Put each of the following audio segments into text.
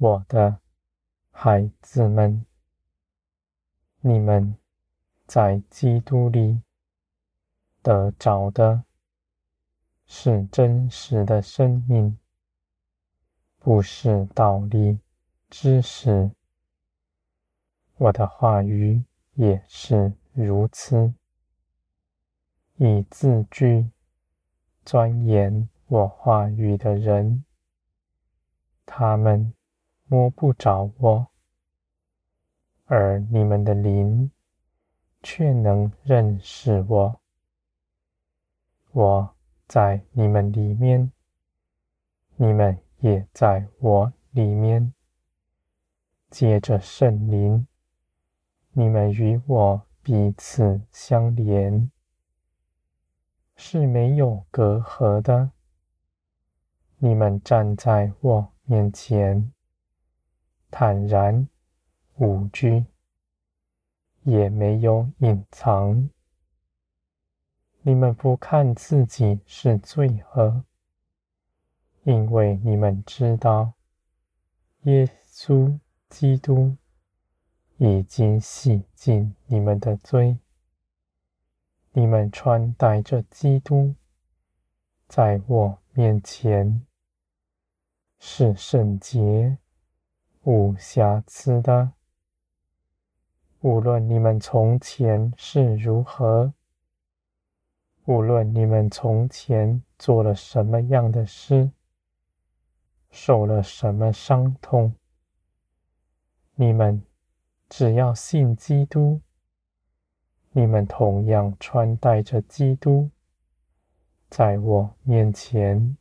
我的孩子们，你们在基督里得着的是真实的生命，不是道理知识。我的话语也是如此。以字句钻研我话语的人，他们摸不着我，而你们的灵却能认识我。我在你们里面，你们也在我里面。借着圣灵，你们与我彼此相连。是没有隔阂的。你们站在我面前，坦然无惧，也没有隐藏。你们不看自己是罪恶，因为你们知道，耶稣基督已经洗净你们的罪。你们穿戴着基督，在我面前是圣洁、无瑕疵的。无论你们从前是如何，无论你们从前做了什么样的事，受了什么伤痛，你们只要信基督。你们同样穿戴着基督，在我面前，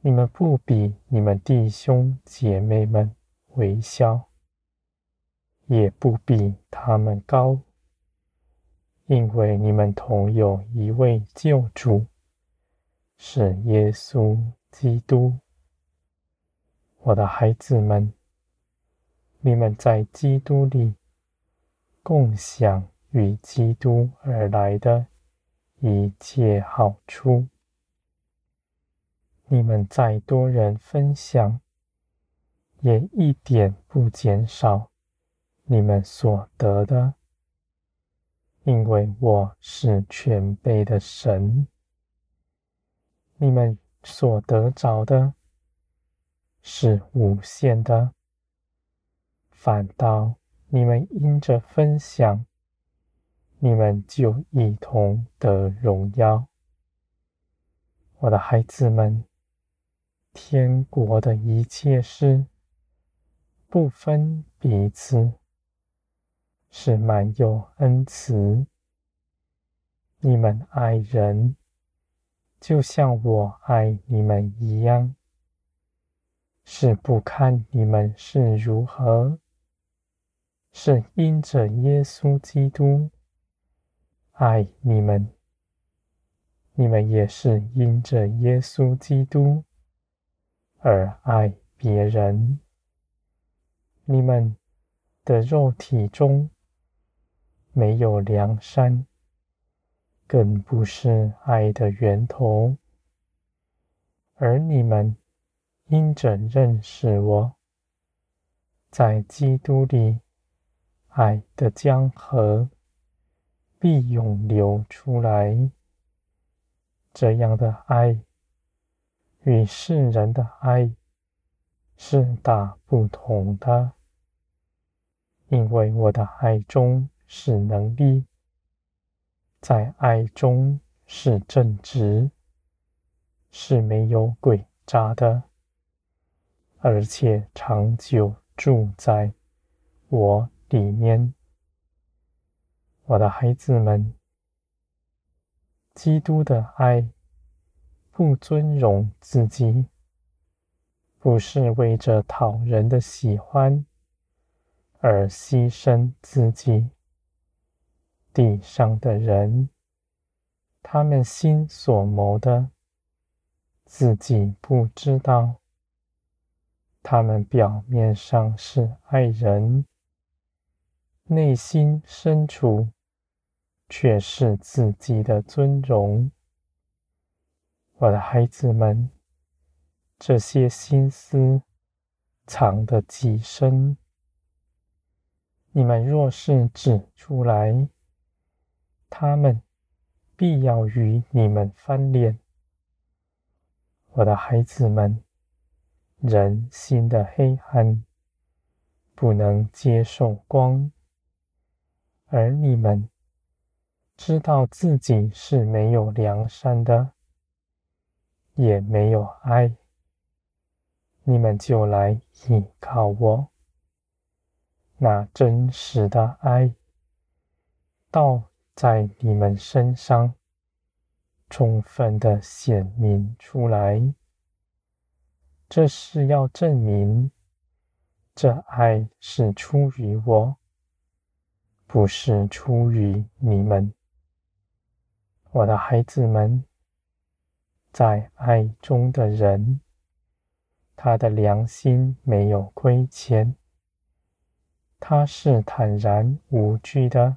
你们不比你们弟兄姐妹们微小，也不比他们高，因为你们同有一位救主，是耶稣基督。我的孩子们，你们在基督里共享。与基督而来的一切好处，你们再多人分享，也一点不减少你们所得的，因为我是全备的神。你们所得着的是无限的，反倒你们因着分享。你们就一同得荣耀，我的孩子们。天国的一切事，不分彼此，是满有恩慈。你们爱人，就像我爱你们一样，是不看你们是如何，是因着耶稣基督。爱你们，你们也是因着耶稣基督而爱别人。你们的肉体中没有良山，更不是爱的源头。而你们因着认识我，在基督里，爱的江河。必涌流出来。这样的爱与世人的爱是大不同的，因为我的爱中是能力，在爱中是正直，是没有诡诈的，而且长久住在我里面。我的孩子们，基督的爱不尊荣自己，不是为着讨人的喜欢而牺牲自己。地上的人，他们心所谋的，自己不知道。他们表面上是爱人，内心深处。却是自己的尊荣，我的孩子们，这些心思藏得极深。你们若是指出来，他们必要与你们翻脸。我的孩子们，人心的黑暗不能接受光，而你们知道自己是没有良善的，也没有爱，你们就来依靠我，那真实的爱，道在你们身上充分的显明出来。这是要证明，这爱是出于我，不是出于你们。我的孩子们，在爱中的人，他的良心没有亏欠，他是坦然无惧的。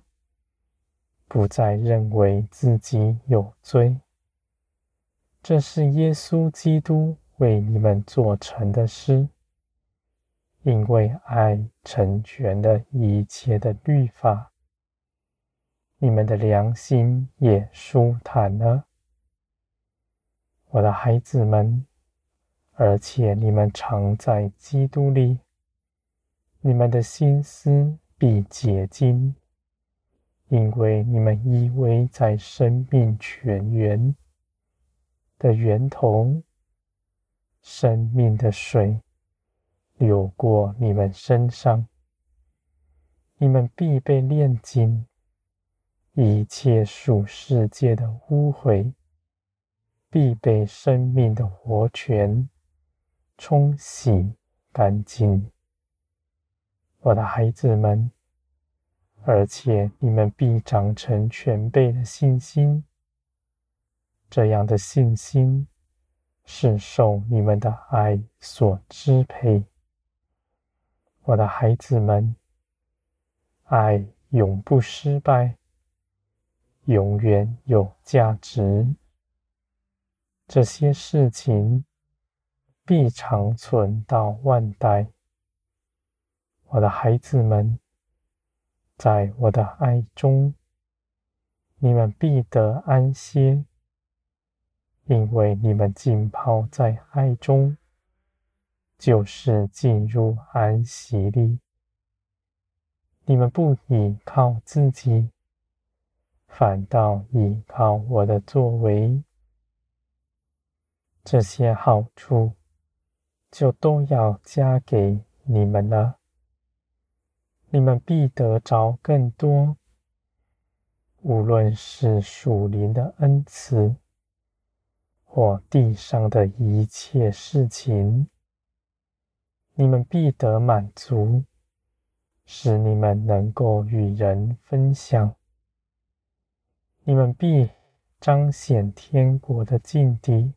不再认为自己有罪，这是耶稣基督为你们做成的事，因为爱成全了一切的律法，你们的良心也舒坦了，我的孩子们，而且你们常在基督里，你们的心思必洁净。因为你们依偎在生命泉源的源头，生命的水流过你们身上，你们必被炼净，一切属世界的污秽必被生命的活泉冲洗干净。我的孩子们。而且你们必长成全备的信心，这样的信心是受你们的爱所支配。我的孩子们，爱永不失败，永远有价值。这些事情必长存到万代。我的孩子们。在我的爱中，你们必得安歇，因为你们浸泡在爱中，就是进入安息里。你们不依靠自己，反倒依靠我的作为，这些好处就都要加给你们了。你们必得着更多，无论是属灵的恩赐，或地上的一切事情，你们必得满足，使你们能够与人分享。你们必彰显天国的境地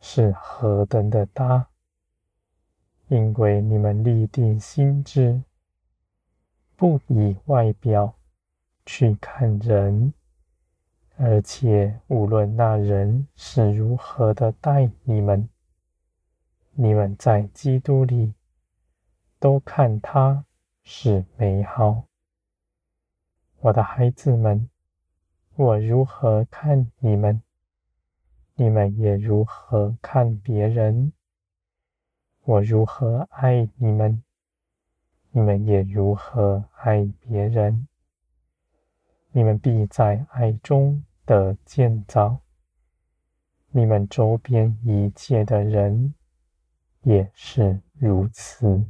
是何等的大，因为你们立定心志。不以外表去看人，而且无论那人是如何的待你们，你们在基督里都看他是美好。我的孩子们，我如何看你们，你们也如何看别人。我如何爱你们，你们也如何爱别人？你们必在爱中得建造，你们周边一切的人也是如此。